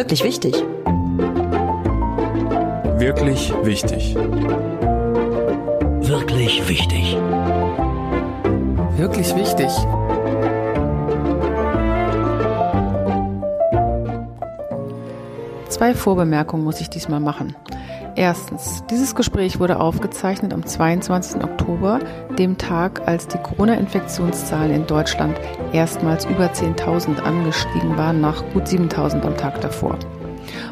Wirklich wichtig. Wirklich wichtig. Wirklich wichtig. Wirklich wichtig. Zwei Vorbemerkungen muss ich diesmal machen. Erstens, dieses Gespräch wurde aufgezeichnet am 22. Oktober, dem Tag, als die Corona-Infektionszahlen in Deutschland erstmals über 10.000 angestiegen waren, nach gut 7.000 am Tag davor.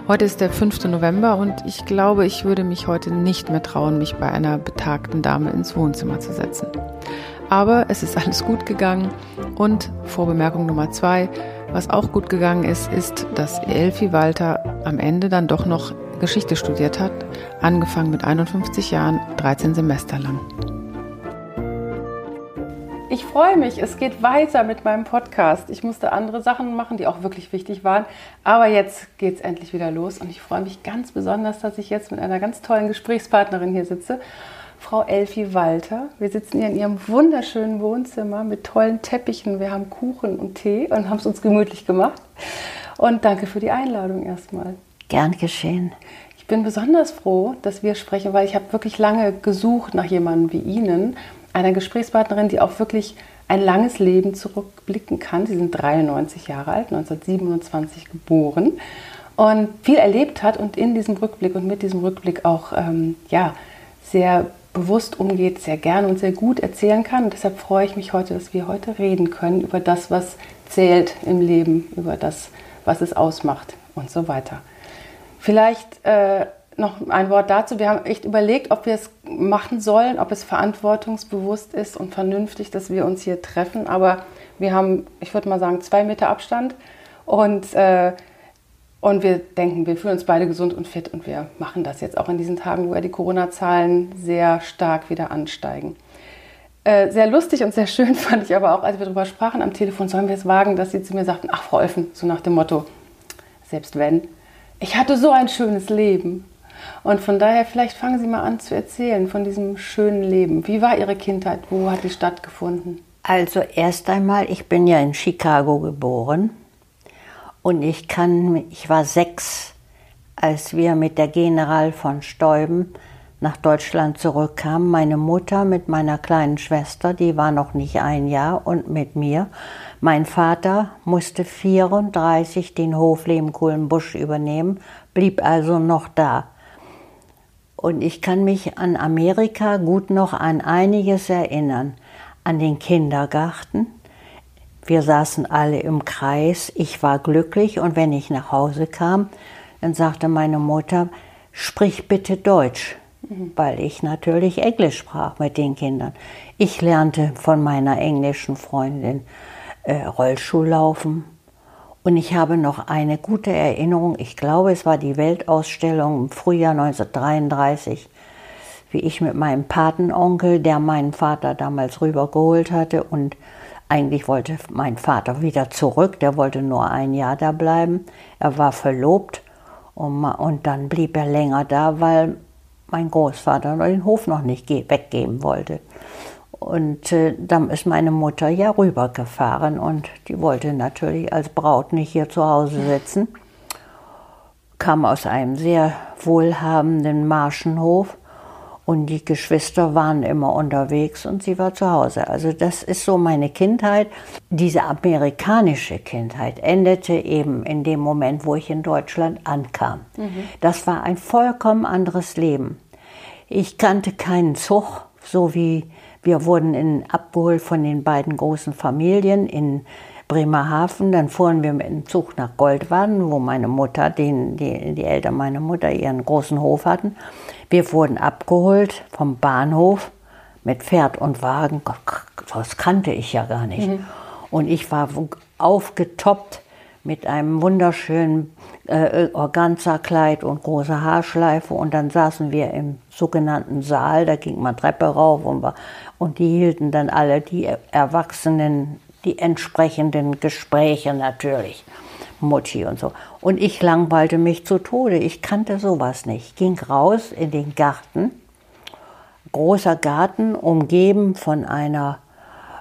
Heute ist der 5. November und ich glaube, ich würde mich heute nicht mehr trauen, mich bei einer betagten Dame ins Wohnzimmer zu setzen. Aber es ist alles gut gegangen und Vorbemerkung Nummer zwei, was auch gut gegangen ist, ist, dass Elfi Walter am Ende dann doch noch Geschichte studiert hat, angefangen mit 51 Jahren, 13 Semester lang. Ich freue mich, es geht weiter mit meinem Podcast. Ich musste andere Sachen machen, die auch wirklich wichtig waren. Aber jetzt geht es endlich wieder los und ich freue mich ganz besonders, dass ich jetzt mit einer ganz tollen Gesprächspartnerin hier sitze. Frau Elfi Walter. Wir sitzen hier in ihrem wunderschönen Wohnzimmer mit tollen Teppichen. Wir haben Kuchen und Tee und haben es uns gemütlich gemacht. Und danke für die Einladung erstmal. Gern geschehen. Ich bin besonders froh, dass wir sprechen, weil ich habe wirklich lange gesucht nach jemandem wie Ihnen, einer Gesprächspartnerin, die auch wirklich ein langes Leben zurückblicken kann. Sie sind 93 Jahre alt, 1927 geboren und viel erlebt hat und in diesem Rückblick und mit diesem Rückblick auch ähm, ja, sehr bewusst umgeht, sehr gerne und sehr gut erzählen kann. Und deshalb freue ich mich heute, dass wir heute reden können über das, was zählt im Leben, über das, was es ausmacht und so weiter. Vielleicht äh, noch ein Wort dazu. Wir haben echt überlegt, ob wir es machen sollen, ob es verantwortungsbewusst ist und vernünftig, dass wir uns hier treffen. Aber wir haben, ich würde mal sagen, zwei Meter Abstand und äh, und wir denken, wir fühlen uns beide gesund und fit und wir machen das jetzt auch in diesen Tagen, wo ja die Corona-Zahlen sehr stark wieder ansteigen. Äh, sehr lustig und sehr schön fand ich aber auch, als wir darüber sprachen am Telefon, sollen wir es wagen, dass sie zu mir sagten, ach Frau Olfen, so nach dem Motto, selbst wenn, ich hatte so ein schönes Leben. Und von daher, vielleicht fangen Sie mal an zu erzählen von diesem schönen Leben. Wie war Ihre Kindheit? Wo hat die stattgefunden? Also erst einmal, ich bin ja in Chicago geboren und ich kann, ich war sechs, als wir mit der General von Stäuben nach Deutschland zurückkamen. Meine Mutter mit meiner kleinen Schwester, die war noch nicht ein Jahr, und mit mir. Mein Vater musste 34 den Hof Lehmkuhlenbusch übernehmen, blieb also noch da. Und ich kann mich an Amerika gut noch an einiges erinnern. An den Kindergarten, wir saßen alle im Kreis, ich war glücklich und wenn ich nach Hause kam, dann sagte meine Mutter, sprich bitte Deutsch, weil ich natürlich Englisch sprach mit den Kindern. Ich lernte von meiner englischen Freundin äh, Rollschuhlaufen und ich habe noch eine gute Erinnerung, ich glaube es war die Weltausstellung im Frühjahr 1933, wie ich mit meinem Patenonkel, der meinen Vater damals rübergeholt hatte und eigentlich wollte mein Vater wieder zurück, der wollte nur ein Jahr da bleiben. Er war verlobt und, und dann blieb er länger da, weil mein Großvater den Hof noch nicht weggeben wollte. Und äh, dann ist meine Mutter ja rübergefahren und die wollte natürlich als Braut nicht hier zu Hause sitzen. Kam aus einem sehr wohlhabenden Marschenhof und die Geschwister waren immer unterwegs und sie war zu Hause. Also das ist so meine Kindheit. Diese amerikanische Kindheit endete eben in dem Moment, wo ich in Deutschland ankam. Mhm. Das war ein vollkommen anderes Leben. Ich kannte keinen Zug, so wie wir wurden in, abgeholt von den beiden großen Familien in Bremerhaven. Dann fuhren wir mit dem Zug nach Goldwaden, wo meine Mutter, den, die, die Eltern meiner Mutter ihren großen Hof hatten. Wir wurden abgeholt vom Bahnhof mit Pferd und Wagen. Das kannte ich ja gar nicht. Mhm. Und ich war aufgetoppt mit einem wunderschönen äh, Organza-Kleid und großer Haarschleife. Und dann saßen wir im sogenannten Saal, da ging man Treppe rauf und, war, und die hielten dann alle, die Erwachsenen, die entsprechenden Gespräche natürlich. Mutti und so. Und ich langweilte mich zu Tode. Ich kannte sowas nicht. Ging raus in den Garten. Großer Garten, umgeben von einer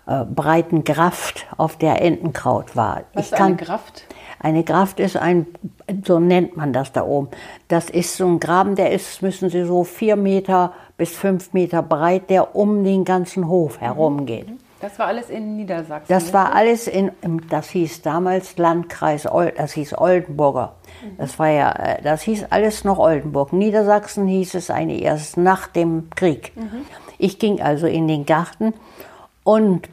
äh, breiten Graft, auf der Entenkraut war. Was ich ist eine Graft? Eine Graft ist ein, so nennt man das da oben. Das ist so ein Graben, der ist, müssen Sie so vier Meter bis fünf Meter breit, der um den ganzen Hof herumgeht. Das war alles in Niedersachsen. Das war alles in, das hieß damals Landkreis, das hieß Oldenburger. Das war ja, äh, das hieß alles noch Oldenburg. Niedersachsen hieß es eine erst nach dem Krieg. Ich ging also in den Garten und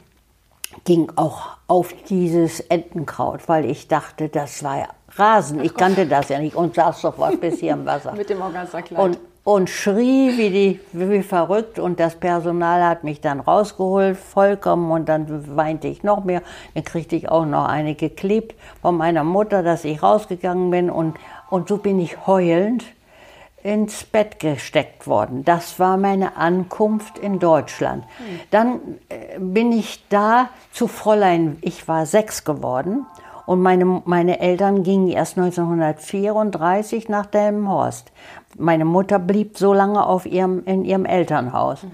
ging auch auf dieses Entenkraut, weil ich dachte, das war Rasen. Ich kannte das ja nicht und saß sofort bis hier im Wasser. Mit dem Organzerkleid. Und, und schrie wie, die, wie verrückt und das Personal hat mich dann rausgeholt, vollkommen und dann weinte ich noch mehr. Dann kriegte ich auch noch eine geklebt von meiner Mutter, dass ich rausgegangen bin und, und so bin ich heulend ins Bett gesteckt worden. Das war meine Ankunft in Deutschland. Dann äh, bin ich da zu Fräulein, ich war sechs geworden und meine, meine Eltern gingen erst 1934 nach Delmenhorst. Meine Mutter blieb so lange auf ihrem, in ihrem Elternhaus.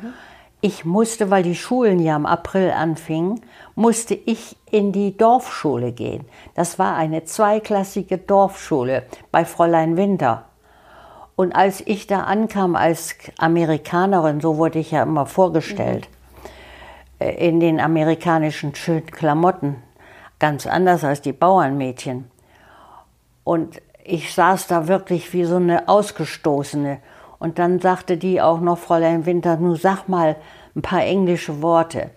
Ich musste, weil die Schulen ja im April anfingen, musste ich in die Dorfschule gehen. Das war eine zweiklassige Dorfschule bei Fräulein Winter. Und als ich da ankam als Amerikanerin, so wurde ich ja immer vorgestellt, äh, in den amerikanischen schönen Klamotten, ganz anders als die Bauernmädchen. Und ich saß da wirklich wie so eine Ausgestoßene. Und dann sagte die auch noch, Fräulein Winter, nun sag mal ein paar englische Worte.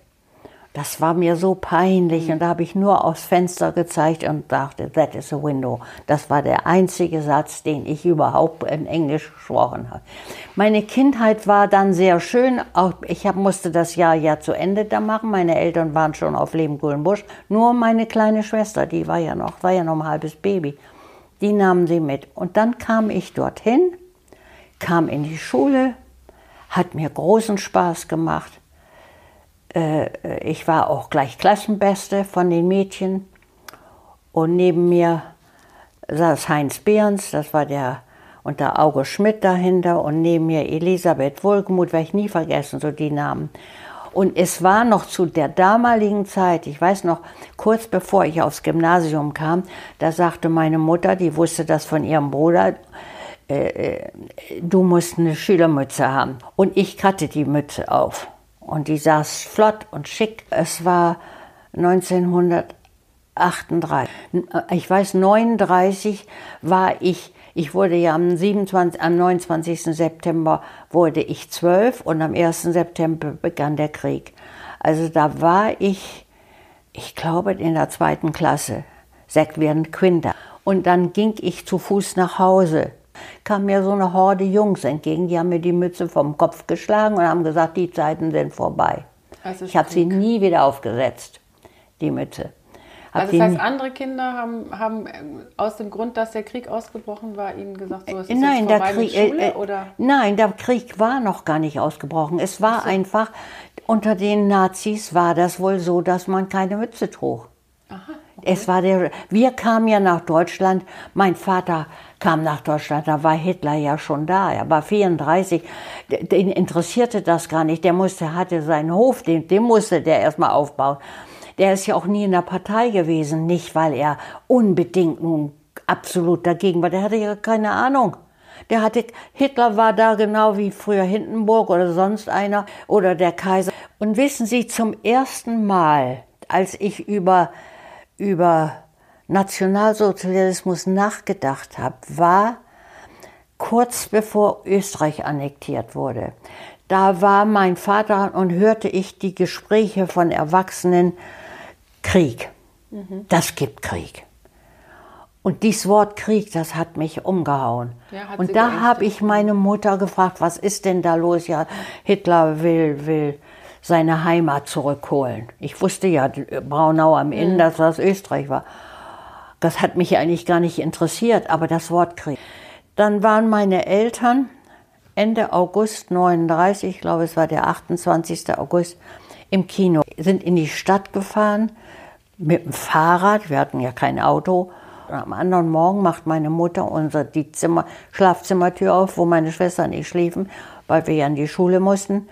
Das war mir so peinlich und da habe ich nur aufs Fenster gezeigt und dachte, that is a window. Das war der einzige Satz, den ich überhaupt in Englisch gesprochen habe. Meine Kindheit war dann sehr schön. Auch ich musste das Jahr ja zu Ende da machen. Meine Eltern waren schon auf Leben Guldenbusch. Nur meine kleine Schwester, die war ja noch, war ja noch ein halbes Baby. Die nahmen sie mit. Und dann kam ich dorthin, kam in die Schule, hat mir großen Spaß gemacht ich war auch gleich Klassenbeste von den Mädchen. Und neben mir saß Heinz Behrens, das war der, und der Auge Schmidt dahinter. Und neben mir Elisabeth Wohlgemuth, werde ich nie vergessen, so die Namen. Und es war noch zu der damaligen Zeit, ich weiß noch, kurz bevor ich aufs Gymnasium kam, da sagte meine Mutter, die wusste das von ihrem Bruder, äh, äh du musst eine Schülermütze haben. Und ich hatte die Mütze auf. Und die saß flott und schick. Es war 1938. Ich weiß, 39 war ich, ich wurde ja am, 27, am 29. September wurde ich zwölf und am 1. September begann der Krieg. Also da war ich, ich glaube, in der zweiten Klasse, während Quinter. Und dann ging ich zu Fuß nach Hause kam mir so eine Horde Jungs entgegen, die haben mir die Mütze vom Kopf geschlagen und haben gesagt, die Zeiten sind vorbei. Also ich habe sie nie wieder aufgesetzt, die Mütze. Hab also das heißt, andere Kinder haben, haben ähm, aus dem Grund, dass der Krieg ausgebrochen war, ihnen gesagt, so ist es nein, jetzt der Krieg, Schule, äh, oder? Nein, der Krieg war noch gar nicht ausgebrochen. Es war so. einfach, unter den Nazis war das wohl so, dass man keine Mütze trug. Es war der, wir kamen ja nach Deutschland, mein Vater kam nach Deutschland, da war Hitler ja schon da. Er war 34, den interessierte das gar nicht. Der musste, hatte seinen Hof, den, den musste der erstmal aufbauen. Der ist ja auch nie in der Partei gewesen, nicht weil er unbedingt nun absolut dagegen war. Der hatte ja keine Ahnung. Der hatte, Hitler war da genau wie früher Hindenburg oder sonst einer oder der Kaiser. Und wissen Sie, zum ersten Mal, als ich über, über Nationalsozialismus nachgedacht habe, war kurz bevor Österreich annektiert wurde. Da war mein Vater und hörte ich die Gespräche von Erwachsenen, Krieg. Mhm. Das gibt Krieg. Und dieses Wort Krieg, das hat mich umgehauen. Ja, und da habe ich meine Mutter gefragt, was ist denn da los? Ja, Hitler will, will seine Heimat zurückholen. Ich wusste ja, Braunau am Inn, mhm. dass das Österreich war. Das hat mich eigentlich gar nicht interessiert, aber das Wort Krieg. Dann waren meine Eltern Ende August 39, ich glaube es war der 28. August, im Kino, sind in die Stadt gefahren mit dem Fahrrad, wir hatten ja kein Auto. Und am anderen Morgen macht meine Mutter unser, die Zimmer, Schlafzimmertür auf, wo meine Schwester und ich schliefen, weil wir ja in die Schule mussten.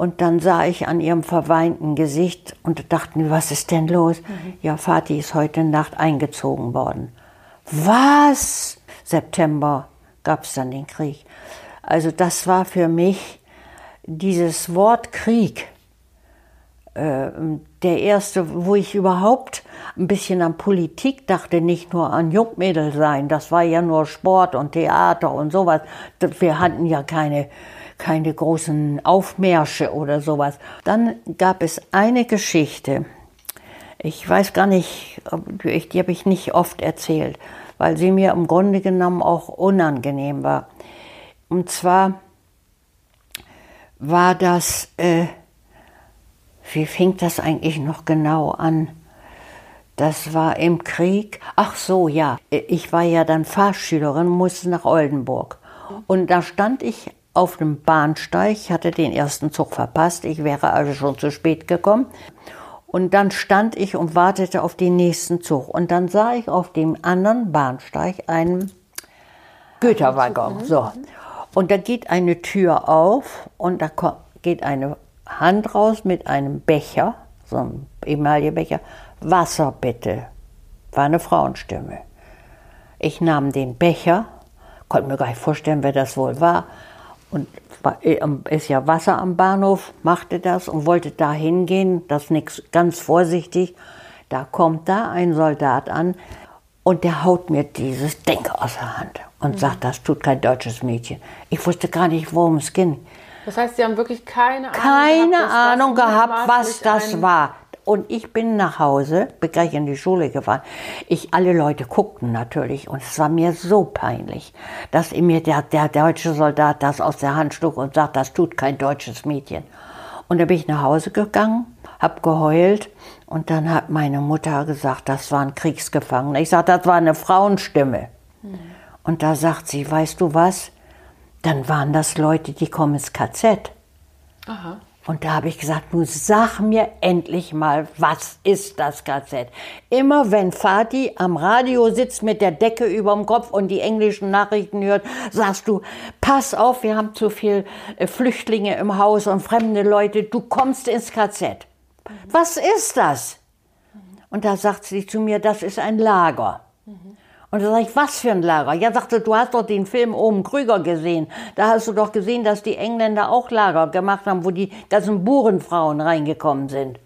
Und dann sah ich an ihrem verweinten Gesicht und dachten, was ist denn los? Mhm. Ja, Vati ist heute Nacht eingezogen worden. Was? September gab es dann den Krieg. Also das war für mich dieses Wort Krieg äh, der erste, wo ich überhaupt ein bisschen an Politik dachte, nicht nur an Jungmädel sein. Das war ja nur Sport und Theater und sowas. Wir hatten ja keine, keine großen Aufmärsche oder sowas. Dann gab es eine Geschichte. Ich weiß gar nicht, die habe ich nicht oft erzählt, weil sie mir im Grunde genommen auch unangenehm war. Und zwar war das, äh, wie fing das eigentlich noch genau an? Das war im Krieg. Ach so, ja. Ich war ja dann Fahrschülerin, musste nach Oldenburg. Und da stand ich auf dem Bahnsteig, hatte den ersten Zug verpasst, ich wäre also schon zu spät gekommen. Und dann stand ich und wartete auf den nächsten Zug. Und dann sah ich auf dem anderen Bahnsteig einen Güterwaggon. So. Und da geht eine Tür auf und da geht eine Hand raus mit einem Becher, so einem Emaillebecher, Wasser bitte. War eine Frauenstimme. Ich nahm den Becher, konnte mir gar nicht vorstellen, wer das wohl war. Und ist ja Wasser am Bahnhof, machte das und wollte da hingehen, das nix, ganz vorsichtig. Da kommt da ein Soldat an und der haut mir dieses Ding aus der Hand und mhm. sagt, das tut kein deutsches Mädchen. Ich wusste gar nicht, worum es ging. Das heißt, Sie haben wirklich keine Ahnung keine gehabt, Ahnung gehabt was das war. Und ich bin nach Hause, bin gleich in die Schule gefahren. Ich, alle Leute guckten natürlich und es war mir so peinlich, dass mir der, der deutsche Soldat das aus der Hand schlug und sagt, das tut kein deutsches Mädchen. Und da bin ich nach Hause gegangen, hab geheult und dann hat meine Mutter gesagt, das war ein Kriegsgefangener. Ich sagte, das war eine Frauenstimme. Mhm. Und da sagt sie, weißt du was? dann waren das Leute, die kommen ins KZ. Aha. Und da habe ich gesagt, nun sag mir endlich mal, was ist das KZ? Immer wenn Fatih am Radio sitzt mit der Decke über dem Kopf und die englischen Nachrichten hört, sagst du, pass auf, wir haben zu viel äh, Flüchtlinge im Haus und fremde Leute, du kommst ins KZ. Was ist das? Und da sagt sie zu mir, das ist ein Lager. Mhm. Und da sage ich, was für ein Lager? Ja, sagte, du hast doch den Film Oben Krüger gesehen. Da hast du doch gesehen, dass die Engländer auch Lager gemacht haben, wo die ganzen Burenfrauen reingekommen sind.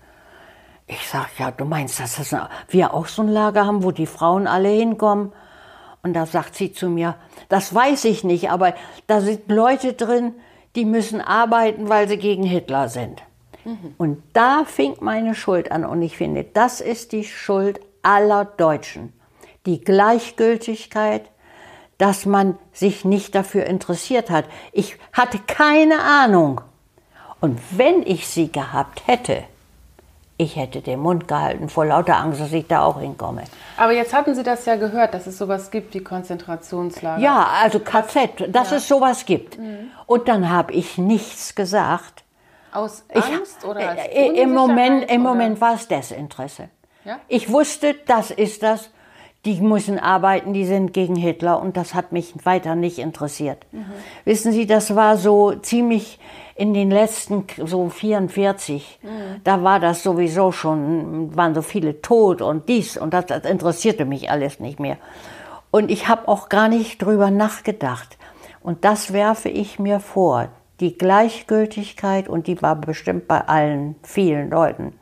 Ich sag, ja, du meinst, dass das wir auch so ein Lager haben, wo die Frauen alle hinkommen? Und da sagt sie zu mir, das weiß ich nicht, aber da sind Leute drin, die müssen arbeiten, weil sie gegen Hitler sind. Mhm. Und da fing meine Schuld an. Und ich finde, das ist die Schuld aller Deutschen die Gleichgültigkeit, dass man sich nicht dafür interessiert hat. Ich hatte keine Ahnung. Und wenn ich sie gehabt hätte, ich hätte den Mund gehalten vor lauter Angst, dass ich da auch hinkomme. Aber jetzt hatten Sie das ja gehört, dass es sowas gibt wie Konzentrationslager. Ja, also KZ, dass ja. es sowas gibt. Mhm. Und dann habe ich nichts gesagt. Aus Angst ich, oder als äh, Im Moment, im Moment war es Desinteresse. Ja? Ich wusste, das ist das die müssen arbeiten, die sind gegen Hitler und das hat mich weiter nicht interessiert. Mhm. Wissen Sie, das war so ziemlich in den letzten, so 44, mhm. da war das sowieso schon, waren so viele tot und dies und das, das interessierte mich alles nicht mehr. Und ich habe auch gar nicht drüber nachgedacht. Und das werfe ich mir vor. Die Gleichgültigkeit, und die war bestimmt bei allen, vielen Leuten.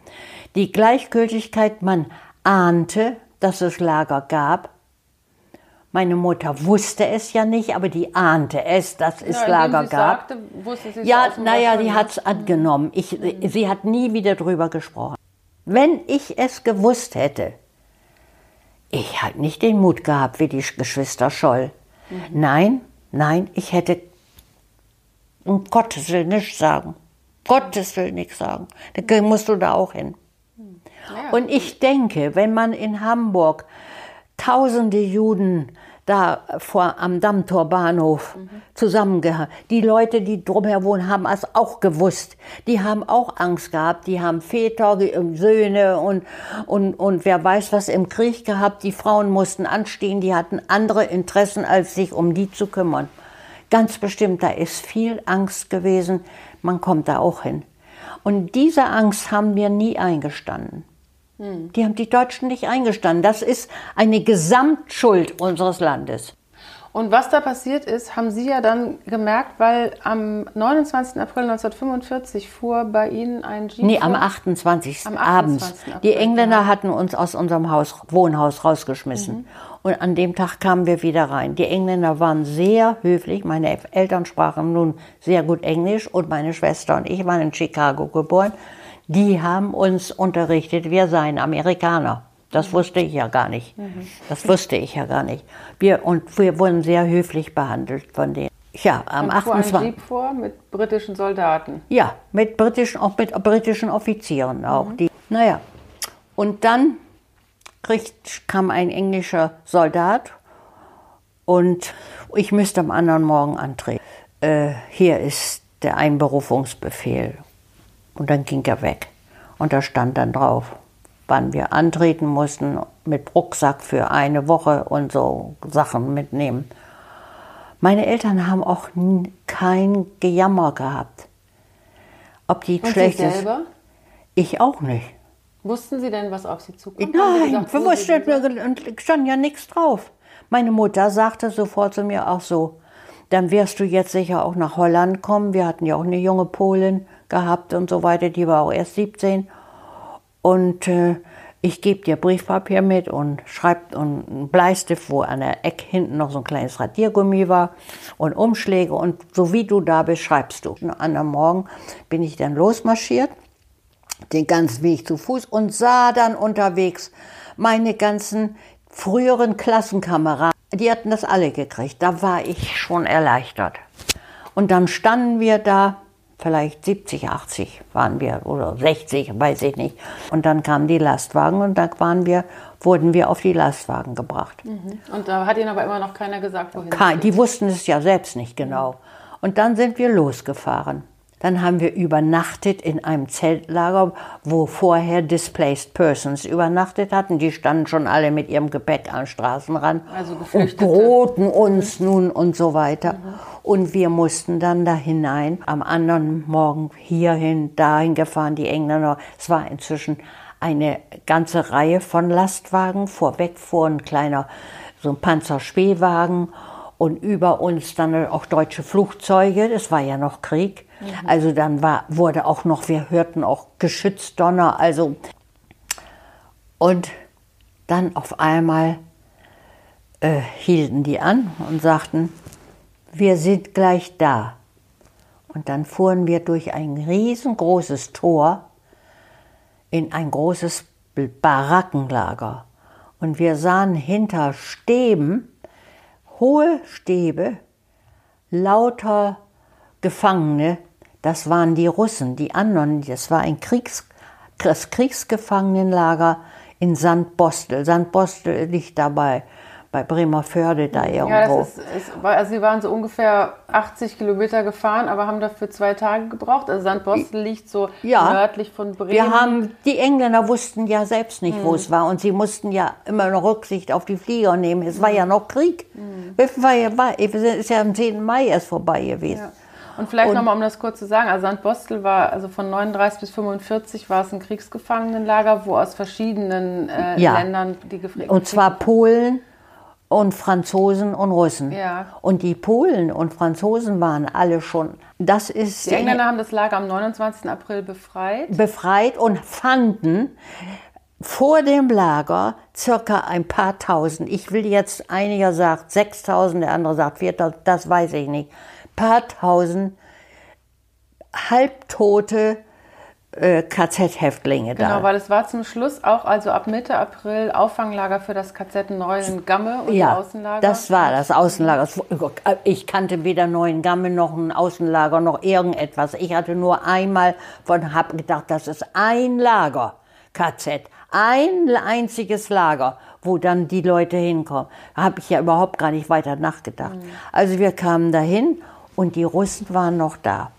Die Gleichgültigkeit, man ahnte, dass es Lager gab. Meine Mutter wusste es ja nicht, aber die ahnte es, dass es ja, Lager gab. Sagte, wusste sie ja, naja, die hat es angenommen. Ich, mhm. Sie hat nie wieder drüber gesprochen. Wenn ich es gewusst hätte, ich hätte nicht den Mut gehabt wie die Geschwister Scholl. Mhm. Nein, nein, ich hätte um Gottes Willen nichts sagen. Gottes Willen nichts sagen. Dann musst du da auch hin. Und ich denke, wenn man in Hamburg tausende Juden da vor am Dammtorbahnhof mhm. zusammengehört. Die Leute, die drumherum wohnen, haben es auch gewusst. Die haben auch Angst gehabt. Die haben Väter, Söhne und, und, und wer weiß was im Krieg gehabt. Die Frauen mussten anstehen. Die hatten andere Interessen, als sich um die zu kümmern. Ganz bestimmt, da ist viel Angst gewesen. Man kommt da auch hin. Und diese Angst haben wir nie eingestanden. Die haben die Deutschen nicht eingestanden. Das ist eine Gesamtschuld unseres Landes. Und was da passiert ist, haben Sie ja dann gemerkt, weil am 29. April 1945 fuhr bei Ihnen ein Jeep. Nee, am 28. Am abends. 28. Die April, Engländer ja. hatten uns aus unserem Haus, Wohnhaus rausgeschmissen. Und an dem Tag kamen wir wieder rein. Die Engländer waren sehr höflich. Meine Eltern sprachen nun sehr gut Englisch und meine Schwester und ich waren in Chicago geboren. Die haben uns unterrichtet, wir seien Amerikaner. Das wusste ich ja gar nicht. Das wusste ich ja gar nicht. Wir, und wir wurden sehr höflich behandelt von denen. Ja, am Und fuhr ein 28. Jeep vor mit britischen Soldaten. Ja, mit britischen, auch mit britischen Offizieren auch. Die, naja, und dann kriegt, kam ein englischer Soldat und ich müsste am anderen Morgen antreten. Äh, hier ist der Einberufungsbefehl. Und dann ging er weg. Und da stand dann drauf, wann wir antreten mussten, mit Rucksack für eine Woche und so Sachen mitnehmen. Meine Eltern haben auch kein Gejammer gehabt. Ob die Und Sie schlecht ist. selber? Ich auch nicht. Wussten Sie denn, was auf Sie zukommt? Sie Nein, gesagt, wir Sie wussten, stand ja nichts drauf. Meine Mutter sagte sofort zu mir auch so, dann wirst du jetzt sicher auch nach Holland kommen. Wir hatten ja auch eine junge Polin gehabt und so weiter, die war auch erst 17. Und äh, ich gebe dir Briefpapier mit und schreibt und einen Bleistift, wo an der Eck hinten noch so ein kleines Radiergummi war und Umschläge. Und so wie du da bist, schreibst du. Am anderen Morgen bin ich dann losmarschiert den ganzen Weg zu Fuß und sah dann unterwegs meine ganzen früheren Klassenkameraden. Die hatten das alle gekriegt. Da war ich schon erleichtert. Und dann standen wir da, vielleicht 70, 80 waren wir oder 60, weiß ich nicht. Und dann kamen die Lastwagen und da waren wir, wurden wir auf die Lastwagen gebracht. Und da hat Ihnen aber immer noch keiner gesagt, wohin Kein, die wussten es ja selbst nicht genau. Und dann sind wir losgefahren. Dann haben wir übernachtet in einem Zeltlager, wo vorher Displaced Persons übernachtet hatten. Die standen schon alle mit ihrem Gepäck am Straßenrand Also und drohten uns nun und so weiter. Und wir mussten dann da hinein. Am anderen Morgen hierhin, dahin gefahren, die Engländer. Es war inzwischen eine ganze Reihe von Lastwagen. Vorweg fuhr ein kleiner, so ein Panzerspähwagen und über uns dann auch deutsche Flugzeuge. Das war ja noch Krieg. Also dann war, wurde auch noch, wir hörten auch Geschützdonner. Also und dann auf einmal äh, hielten die an und sagten, wir sind gleich da. Und dann fuhren wir durch ein riesengroßes Tor in ein großes Barackenlager. Und wir sahen hinter Stäben, hohe Stäbe, lauter Gefangene. Das waren die Russen, die anderen. Das war ein Kriegs, das Kriegsgefangenenlager in Sandbostel. Sandbostel liegt dabei bei Bremerförde da Ja, irgendwo. das ist, ist, war- also Sie waren so ungefähr 80 Kilometer gefahren, aber haben dafür zwei Tage gebraucht. Also Sandbostel liegt so Ja. nördlich von Bremen. Wir haben, die Engländer wussten ja selbst nicht, Mhm. wo es war. Und sie mussten ja immer noch Rücksicht auf die Flieger nehmen. Es war Mhm. ja noch Krieg. Es war ja, war, es ist ja am 10. Mai erst vorbei gewesen. Ja. Und vielleicht nochmal, um das kurz zu sagen, also Sandbostel war, also von 39 bis 45 war es ein Kriegsgefangenenlager, wo aus verschiedenen äh, Ja. Ländern die Gefre Und zwar Polen und Franzosen und Russen. Ja. Und die Polen und Franzosen waren alle schon, das ist Die Engländer haben das Lager am 29. April befreit. befreit und fanden vor dem Lager circa ein paar tausend. Ich will jetzt, einiger sagt 6000, der andere sagt 4000, das weiß ich nicht. Paar tausend halbtote äh, KZ-Häftlinge Genau, da. weil es war zum Schluss auch, also ab Mitte April, Auffanglager für das KZ Neuengamme und die Ja, Außenlager. das war das Außenlager. Ich kannte weder Neuengamme noch ein Außenlager noch irgendetwas. Ich hatte nur einmal von, hab gedacht, das ist ein Lager, KZ, ein einziges Lager, wo dann die Leute hinkommen. Da habe ich ja überhaupt gar nicht weiter nachgedacht. Also wir kamen dahin und die Russen waren noch da.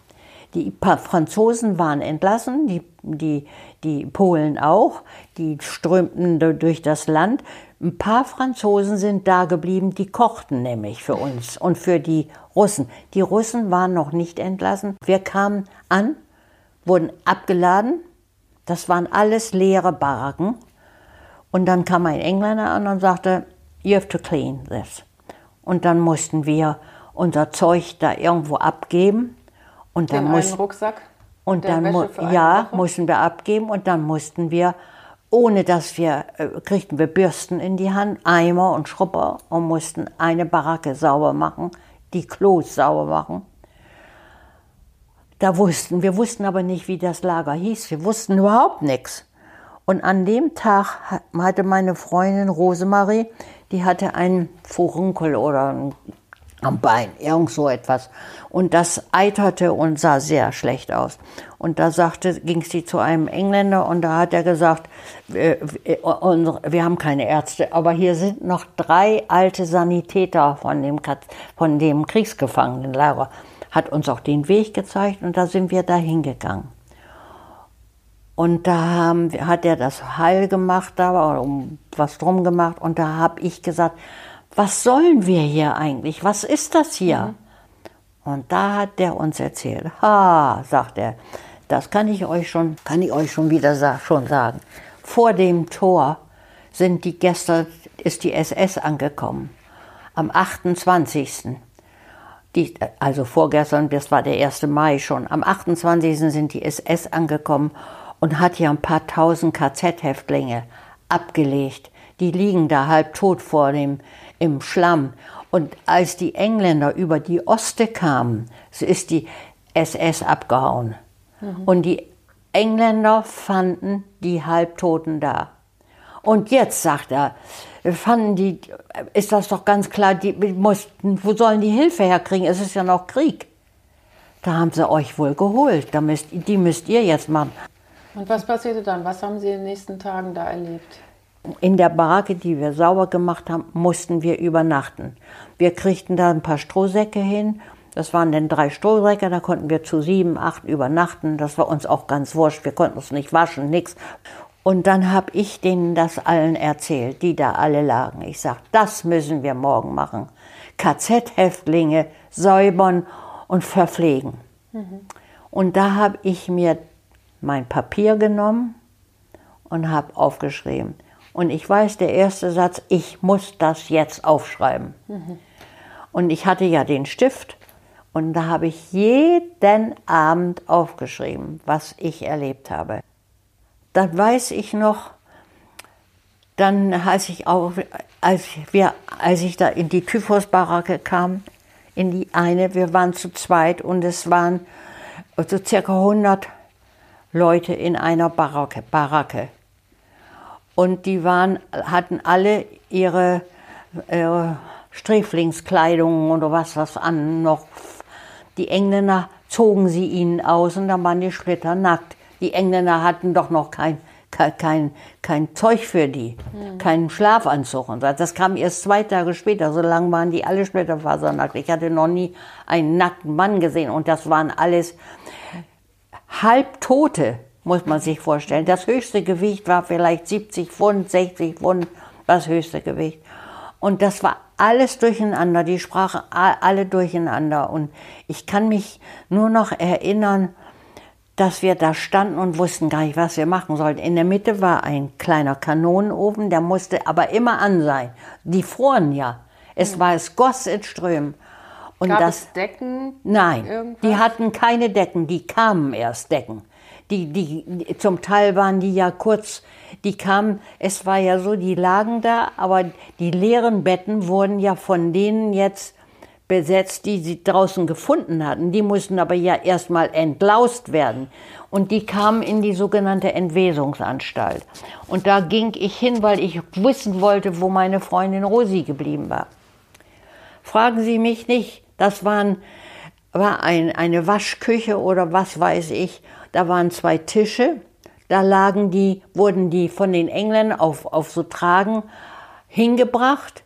Die Franzosen waren entlassen, die, die, die Polen auch, die strömten du- durch das Land. Ein paar Franzosen sind da geblieben, die kochten nämlich für uns und für die Russen. Die Russen waren noch nicht entlassen. Wir kamen an, wurden abgeladen Das waren alles leere Baracken. Und dann kam ein Engländer an und sagte, you have to clean this. Und dann mussten wir unser Zeug da irgendwo abgeben. Und dann muss, einen Rucksack? und dann mu- ja, Woche? mussten wir abgeben und dann mussten wir, ohne dass wir, äh, kriegten wir Bürsten in die Hand, Eimer und Schrubber und mussten eine Baracke sauber machen, die Klos sauber machen. Da wussten, wir wussten aber nicht, wie das Lager hieß. Wir wussten überhaupt nichts. Und an dem Tag ha- hatte meine Freundin Rosemarie, die hatte einen Furunkel oder ein, am Bein, irgend so etwas. Und das eiterte und sah sehr schlecht aus. Und da sagte, ging sie zu einem Engländer und da hat er gesagt, äh, äh, unsere, wir haben keine Ärzte, aber hier sind noch drei alte Sanitäter von dem, von dem Kriegsgefangenenlager. Hat uns auch den Weg gezeigt und da sind wir da hingegangen. Und da haben, wir- hat er das Heil gemacht, da war was drum gemacht. Und da habe ich gesagt, was sollen wir hier eigentlich? Was ist das hier? Und da hat der uns erzählt. Ha, sagt er, das kann ich euch schon, kann ich euch schon wieder sa schon sagen. Vor dem Tor sind die gestern ist die SS angekommen. Am 28. Die, also vorgestern, das war der 1. Mai schon. Am 28. sind die SS angekommen und hat hier ein paar tausend KZ-Häftlinge abgelegt. Die liegen da halb tot vor dem, im Schlamm. Und als die Engländer über die Oste kamen, so ist die SS abgehauen. Und die Engländer fanden die Halbtoten da. Und jetzt, sagt er, fanden die, ist das doch ganz klar, die mussten, wo sollen die Hilfe herkriegen? Es ist ja noch Krieg. Da haben sie euch wohl geholt. Da müsst, die müsst ihr jetzt machen. Und was passierte dann? Was haben Sie in den nächsten Tagen da erlebt? In der Baracke, die wir sauber gemacht haben, mussten wir übernachten. Wir kriegten da ein paar Strohsäcke hin. Das waren dann drei Strohsäcke, da konnten wir zu sieben, acht übernachten. Das war uns auch ganz wurscht. Wir konnten uns nicht waschen, nichts. Und dann habe ich denen das allen erzählt, die da alle lagen. Ich sag, das müssen wir morgen machen. KZ-Häftlinge säubern und verpflegen. Und da habe ich mir mein Papier genommen und habe aufgeschrieben. Und ich weiß, der erste Satz, ich muss das jetzt aufschreiben. Und ich hatte ja den Stift und da habe ich jeden Abend aufgeschrieben, was ich erlebt habe. Dann weiß ich noch, dann als ich, auch, als, wir, als ich da in die Typhusbaracke kam, in die eine, wir waren zu zweit und es waren so circa 100 Leute in einer Baracke. Baracke. Und die waren, hatten alle ihre äh, Sträflingskleidung oder was was an noch. Die Engländer zogen sie ihnen aus und dann waren die Splitter nackt. Die Engländer hatten doch noch kein, kein, kein, kein Zeug für die, keinen Schlafanzug. Und so. das kam erst zwei Tage später. So lange waren die alle splitterfasernackt. Ich hatte noch nie einen nackten Mann gesehen und das waren alles Halbtote, muss man sich vorstellen. Das höchste Gewicht war vielleicht 70 Pfund, 60 Pfund, das höchste Gewicht. Und das war alles durcheinander, die sprachen alle durcheinander. Und ich kann mich nur noch erinnern, dass wir da standen und wussten gar nicht, was wir machen sollten. In der Mitte war ein kleiner Kanonenofen, der musste aber immer an sein. Die froren ja. Es war, es goss in Strömen. Und Gab das, es Decken? Nein, Irgendwas? die hatten keine Decken, die kamen erst Decken. Die, die, zum Teil waren die ja kurz, die kamen, es war ja so, die lagen da, aber die leeren Betten wurden ja von denen jetzt besetzt, die sie draußen gefunden hatten. Die mussten aber ja erstmal entlaust werden. Und die kamen in die sogenannte Entwesungsanstalt. Und da ging ich hin, weil ich wissen wollte, wo meine Freundin Rosi geblieben war. Fragen Sie mich nicht, das waren, war ein, eine Waschküche oder was weiß ich. Da waren zwei Tische, da lagen die, wurden die von den Engländern auf, auf so Tragen hingebracht,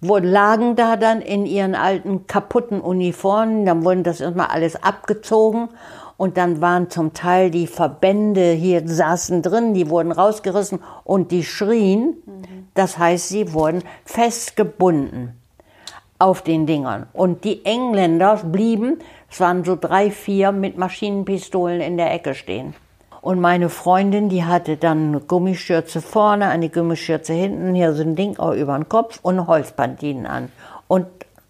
wurden, lagen da dann in ihren alten kaputten Uniformen, dann wurden das erstmal alles abgezogen und dann waren zum Teil die Verbände hier saßen drin, die wurden rausgerissen und die schrien. Das heißt, sie wurden festgebunden auf den Dingern. Und die Engländer blieben, es waren so drei, vier mit Maschinenpistolen in der Ecke stehen. Und meine Freundin, die hatte dann eine Gummischürze vorne, eine Gummischürze hinten, hier so ein Ding auch über den Kopf und Holzpantinen an. Und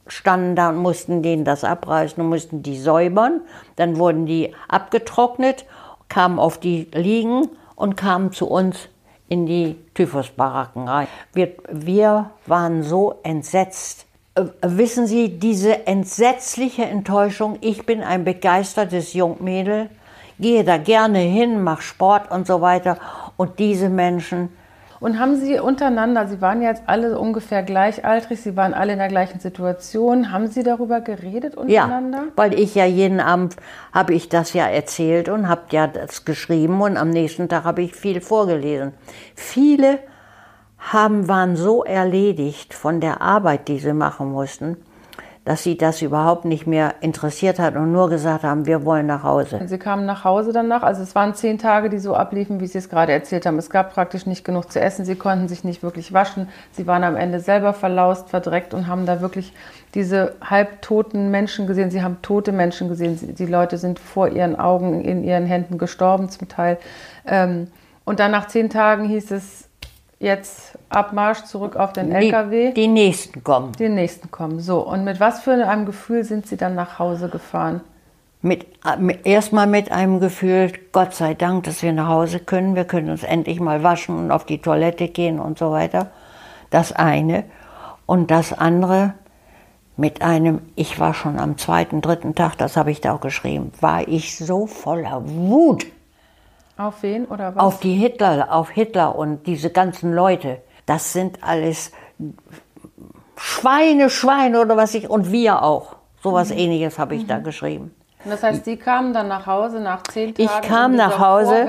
standen da und mussten denen das abreißen und mussten die säubern. Dann wurden die abgetrocknet, kamen auf die Liegen und kamen zu uns in die Typhusbaracken rein. Wir, wir waren so entsetzt. Äh, wissen Sie, diese entsetzliche Enttäuschung, ich bin ein begeistertes Jungmädel, gehe da gerne hin, mache Sport und so weiter. Und diese Menschen, Und haben Sie untereinander, Sie waren ja jetzt alle ungefähr gleichaltrig, Sie waren alle in der gleichen Situation, haben Sie darüber geredet Ja, untereinander? weil ich ja jeden Abend habe ich das ja erzählt und habe ja das geschrieben und am nächsten Tag habe ich viel vorgelesen. Viele haben, waren so erledigt von der Arbeit, die sie machen mussten, dass sie das überhaupt nicht mehr interessiert hat und nur gesagt haben, wir wollen nach Hause. Sie kamen nach Hause danach, also es waren zehn Tage, die so abliefen, wie Sie es gerade erzählt haben. Es gab praktisch nicht genug zu essen, Sie konnten sich nicht wirklich waschen, Sie waren am Ende selber verlaust, verdreckt und haben da wirklich diese halbtoten Menschen gesehen. Sie haben tote Menschen gesehen, die Leute sind vor Ihren Augen, in Ihren Händen gestorben zum Teil. Ähm, Und dann nach zehn Tagen hieß es, jetzt Abmarsch zurück auf den LKW. Die, nächsten kommen. Die nächsten kommen. So, und mit was für einem Gefühl sind Sie dann nach Hause gefahren? Mit, mit, erstmal mit einem Gefühl, Gott sei Dank, dass wir nach Hause können. Wir können uns endlich mal waschen und auf die Toilette gehen und so weiter. Das eine. Und das andere mit einem, ich war schon am zweiten, dritten Tag, das habe ich da auch geschrieben, war ich so voller Wut Auf wen oder was? auf die Hitler, auf Hitler und diese ganzen Leute. Das sind alles Schweine, Schweine oder was ich, und wir auch. Sowas ähnliches habe ich da geschrieben. Und das heißt, Sie kamen dann nach Hause nach zehn Tagen. Ich kam nach Hause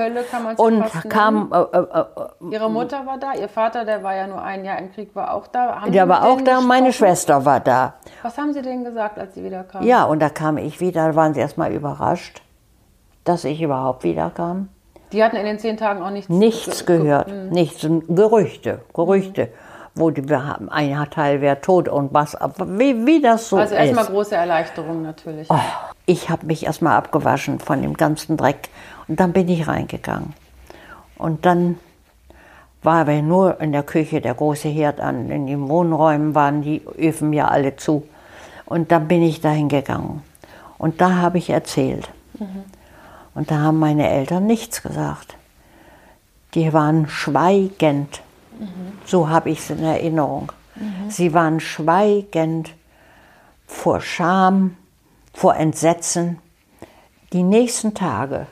und kam, äh, äh, äh, Ihre Mutter war da, Ihr Vater, der war ja nur ein Jahr im Krieg, war auch da. Haben der war auch da, meine gesprochen? Schwester war da. Was haben Sie denen gesagt, als Sie wieder kamen? Ja, und da kam ich wieder, da waren sie erstmal überrascht, dass ich überhaupt wiederkam. Die hatten in den zehn Tagen auch nichts Nichts ge- ge- gehört, nichts, Gerüchte, Gerüchte. Wo die, wir haben, ein Teil wäre tot und was, aber wie, wie das so Also ist. erstmal große Erleichterung natürlich. Oh, ich habe mich erstmal abgewaschen von dem ganzen Dreck und dann bin ich reingegangen. Und dann war aber nur in der Küche der große Herd an. In den Wohnräumen waren die Öfen ja alle zu. Und dann bin ich dahin gegangen. Und da habe ich erzählt. Und da haben meine Eltern nichts gesagt. Die waren schweigend. So habe ich es in Erinnerung. Sie waren schweigend vor Scham, vor Entsetzen. Die nächsten Tage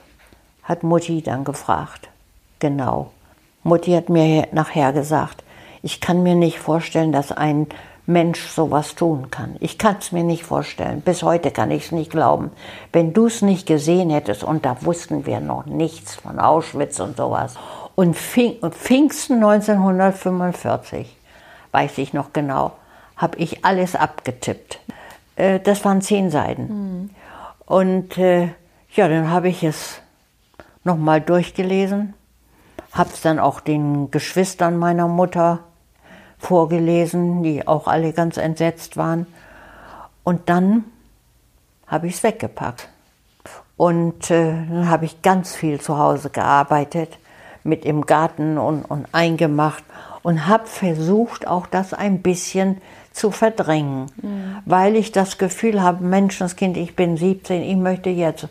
hat Mutti dann gefragt. Genau. Mutti hat mir nachher gesagt, ich kann mir nicht vorstellen, dass ein Mensch sowas tun kann. Ich kann es mir nicht vorstellen. Bis heute kann ich es nicht glauben. Wenn du es nicht gesehen hättest, und da wussten wir noch nichts von Auschwitz und sowas. Und, Pfing, und Pfingsten 1945, weiß ich noch genau, habe ich alles abgetippt. Äh, das waren zehn Seiten. Und äh, ja, dann habe ich es nochmal durchgelesen, habe es dann auch den Geschwistern meiner Mutter vorgelesen, die auch alle ganz entsetzt waren. Und dann habe ich es weggepackt. Und äh, dann habe ich ganz viel zu Hause gearbeitet, mit im Garten und, und eingemacht und habe versucht, auch das ein bisschen zu verdrängen, weil ich das Gefühl habe, Menschenskind, ich bin 17, ich möchte jetzt,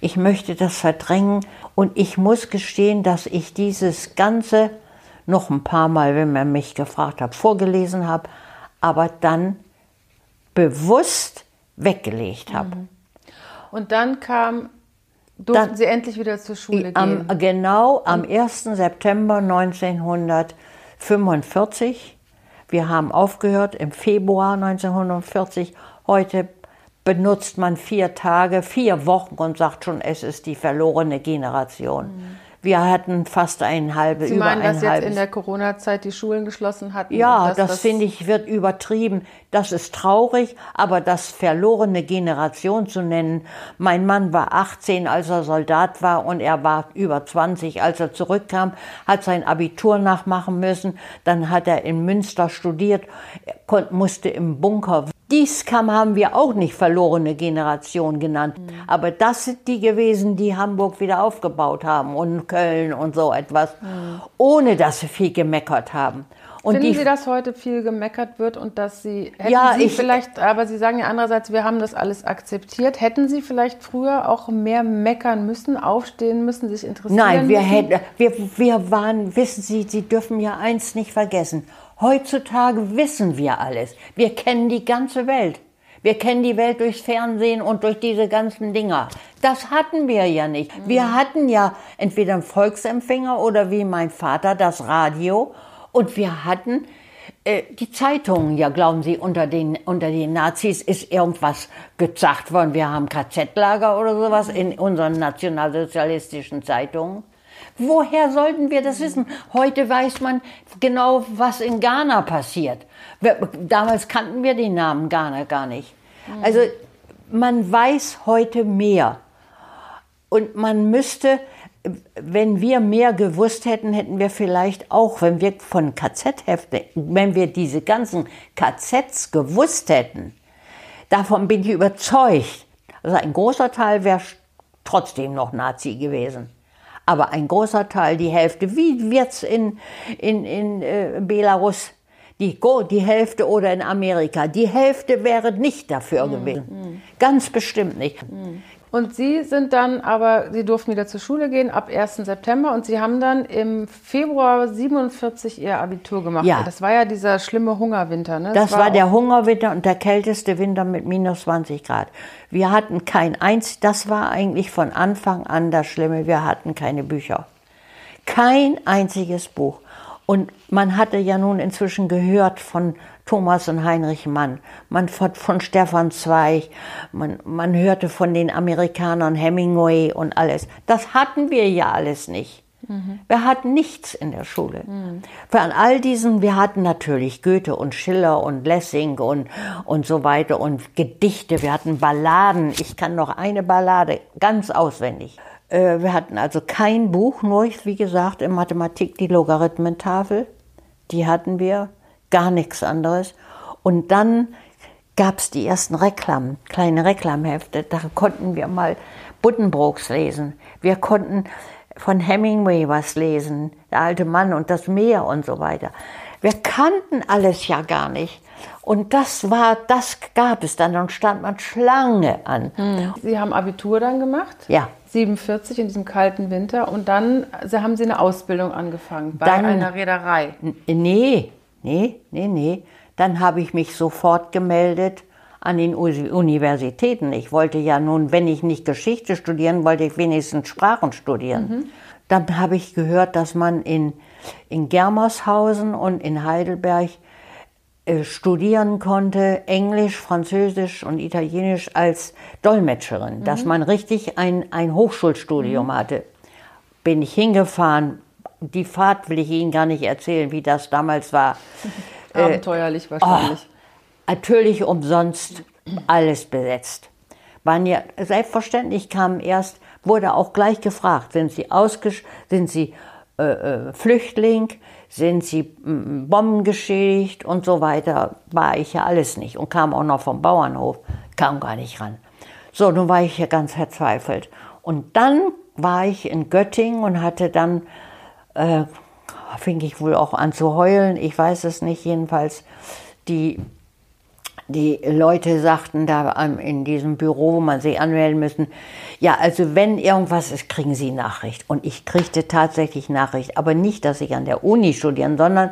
ich möchte das verdrängen und ich muss gestehen, dass ich dieses Ganze noch ein paar Mal, wenn man mich gefragt hat, vorgelesen habe, aber dann bewusst weggelegt habe. Und dann kam, durften Dann- Sie endlich wieder zur Schule Am, gehen. genau am 1. September 1945. Wir haben aufgehört im Februar 1940. Heute benutzt man vier Tage, vier Wochen und sagt schon, es ist die verlorene Generation. Wir hatten fast ein halbes, Sie über meinen, ein dass jetzt in der Corona-Zeit die Schulen geschlossen hatten? ja, das, dass finde ich wird übertrieben. Das ist traurig, aber das verlorene Generation zu nennen. Mein Mann war 18, als er Soldat war und er war über 20, als er zurückkam, hat sein Abitur nachmachen müssen. Dann hat er in Münster studiert, er musste im Bunker Dies kam, haben wir auch nicht verlorene Generation genannt. Mhm. Aber das sind die gewesen, die Hamburg wieder aufgebaut haben und Köln und so etwas, mhm. ohne dass sie viel gemeckert haben. Und Finden Sie, dass heute viel gemeckert wird und dass Sie, hätten ja, Sie ich, vielleicht, aber Sie sagen ja andererseits, wir haben das alles akzeptiert. Hätten Sie vielleicht früher auch mehr meckern müssen, aufstehen müssen, sich interessieren Nein, wir müssen? hätten, wir, wir waren, wissen Sie, Sie dürfen ja eins nicht vergessen. Heutzutage wissen wir alles. Wir kennen die ganze Welt. Wir kennen die Welt durchs Fernsehen und durch diese ganzen Dinger. Das hatten wir ja nicht. Wir mhm. hatten ja entweder einen Volksempfänger oder wie mein Vater das Radio und wir hatten äh, die Zeitungen, ja glauben Sie, unter den, unter den Nazis ist irgendwas gesagt worden. Wir haben KZ-Lager oder sowas in unseren nationalsozialistischen Zeitungen. Woher sollten wir das wissen? Heute weiß man genau, was in Ghana passiert. Damals kannten wir den Namen Ghana gar nicht. Also man weiß heute mehr. Und man müsste wenn wir mehr gewusst hätten, hätten wir vielleicht auch, wenn wir von KZ-Hefte, wenn wir diese ganzen KZs gewusst hätten, davon bin ich überzeugt, also ein großer Teil wäre trotzdem noch Nazi gewesen. Aber ein großer Teil, die Hälfte, wie wird's in, in, in äh, Belarus, die, die Hälfte oder in Amerika, die Hälfte wäre nicht dafür mhm. gewesen. Mhm. Ganz bestimmt nicht. Mhm. Und Sie sind dann aber, Sie durften wieder zur Schule gehen ab 1. September und Sie haben dann im Februar 47 Ihr Abitur gemacht. Ja. Das war ja dieser schlimme Hungerwinter, ne? Das, das war, war der Hungerwinter und der kälteste Winter mit minus 20 Grad. Wir hatten kein eins, das war eigentlich von Anfang an das Schlimme. Wir hatten keine Bücher. Kein einziges Buch. Und man hatte ja nun inzwischen gehört von Thomas und Heinrich Mann, man von, von Stefan Zweig, man, man hörte von den Amerikanern Hemingway und alles. Das hatten wir ja alles nicht. Mhm. Wir hatten nichts in der Schule. Mhm. Von all diesen, wir hatten natürlich Goethe und Schiller und Lessing und, und so weiter und Gedichte, wir hatten Balladen. Ich kann noch eine Ballade ganz auswendig. Äh, wir hatten also kein Buch, nur wie gesagt in Mathematik die Logarithmentafel. Die hatten wir gar nichts anderes. Und dann gab es die ersten Reklam, kleine Reklamhefte. Da konnten wir mal Buddenbrooks lesen. Wir konnten von Hemingway was lesen, der alte Mann und das Meer und so weiter. Wir kannten alles ja gar nicht. Und das war, das gab es dann. Dann stand man Schlange an. Hm. Sie haben Abitur dann gemacht? Ja. 47 in diesem kalten Winter. Und dann haben Sie eine Ausbildung angefangen bei dann, einer Reederei? Nee, Nee, nee, nee. Dann habe ich mich sofort gemeldet an den Universitäten. Ich wollte ja nun, wenn ich nicht Geschichte studieren wollte, ich wenigstens Sprachen studieren. Mhm. Dann habe ich gehört, dass man in, in Germershausen und in Heidelberg äh, studieren konnte, Englisch, Französisch und Italienisch als Dolmetscherin, mhm. dass man richtig ein, ein Hochschulstudium mhm. hatte. Bin ich hingefahren, die Fahrt will ich Ihnen gar nicht erzählen, wie das damals war. Abenteuerlich äh, wahrscheinlich. Oh, natürlich umsonst alles besetzt. Waren ja, selbstverständlich kamen erst, wurde auch gleich gefragt, sind Sie ausgesch sind Sie äh, äh, Flüchtling, sind Sie äh, bombengeschädigt und so weiter. War ich ja alles nicht und kam auch noch vom Bauernhof, kam gar nicht ran. So, nun war ich ja ganz verzweifelt. Und dann war ich in Göttingen und hatte dann äh, fing ich wohl auch an zu heulen, ich weiß es nicht, jedenfalls die, die Leute sagten da in diesem Büro, wo man sich anmelden müssen, ja, also wenn irgendwas ist, kriegen Sie Nachricht. Und ich kriegte tatsächlich Nachricht, aber nicht, dass ich an der Uni studieren, sondern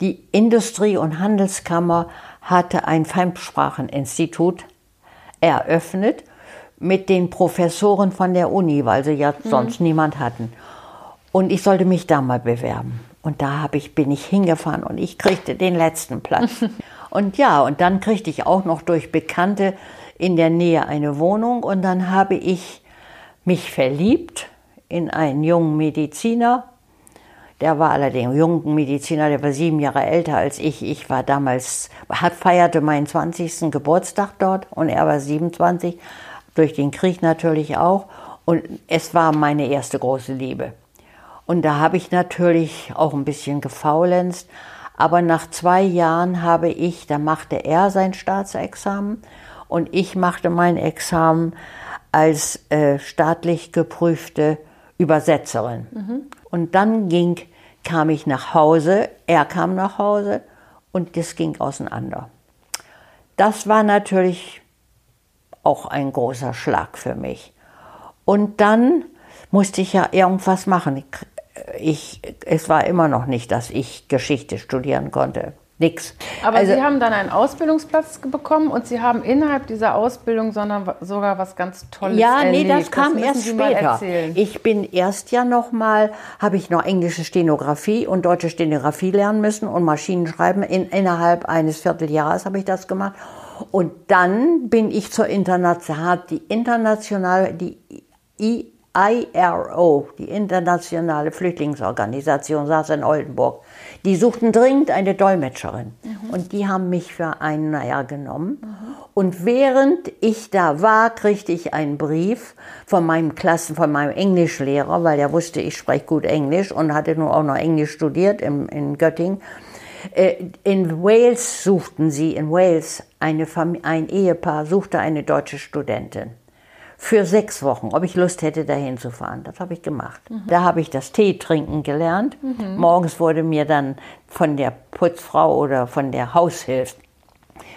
die Industrie- und Handelskammer hatte ein Fremdspracheninstitut eröffnet mit den Professoren von der Uni, weil sie ja mhm. sonst niemand hatten. Und ich sollte mich da mal bewerben. Und da hab ich, bin ich hingefahren und ich kriegte den letzten Platz. und ja, und dann kriegte ich auch noch durch Bekannte in der Nähe eine Wohnung und dann habe ich mich verliebt in einen jungen Mediziner. Der war allerdings ein junger Mediziner, der war sieben Jahre älter als ich. Ich war damals, hat, feierte meinen 20. Geburtstag dort und er war 27, durch den Krieg natürlich auch. Und es war meine erste große Liebe. Und da habe ich natürlich auch ein bisschen gefaulenzt. Aber nach zwei Jahren habe ich, da machte er sein Staatsexamen und ich machte mein Examen als äh, staatlich geprüfte Übersetzerin. Mhm. Und dann ging, kam ich nach Hause, er kam nach Hause und das ging auseinander. Das war natürlich auch ein großer Schlag für mich. Und dann musste ich ja irgendwas machen. Ich, es war immer noch nicht, dass ich Geschichte studieren konnte. Nix. Aber also, Sie haben dann einen Ausbildungsplatz bekommen und Sie haben innerhalb dieser Ausbildung sondern sogar was ganz Tolles ja, erlebt. Ja, nee, das kam das erst später. Ich bin erst ja noch mal, habe ich noch englische Stenografie und deutsche Stenografie lernen müssen und Maschinenschreiben. In, innerhalb eines Vierteljahres habe ich das gemacht. Und dann bin ich zur internationalen, die internationale, die IRO, die internationale Flüchtlingsorganisation, saß in Oldenburg. Die suchten dringend eine Dolmetscherin. Mhm. Und die haben mich für einen Jahr genommen. Mhm. Und während ich da war, kriegte ich einen Brief von meinem Klassen, von meinem Englischlehrer, weil er wusste, ich spreche gut Englisch und hatte nur auch noch Englisch studiert in, in Göttingen. Äh, in Wales suchten sie, in Wales, eine ein Ehepaar suchte eine deutsche Studentin für sechs Wochen, ob ich Lust hätte, dahin zu fahren. Das habe ich gemacht. Mhm. Da habe ich das Tee trinken gelernt. Mhm. Morgens wurde mir dann von der Putzfrau oder von der Haushilfe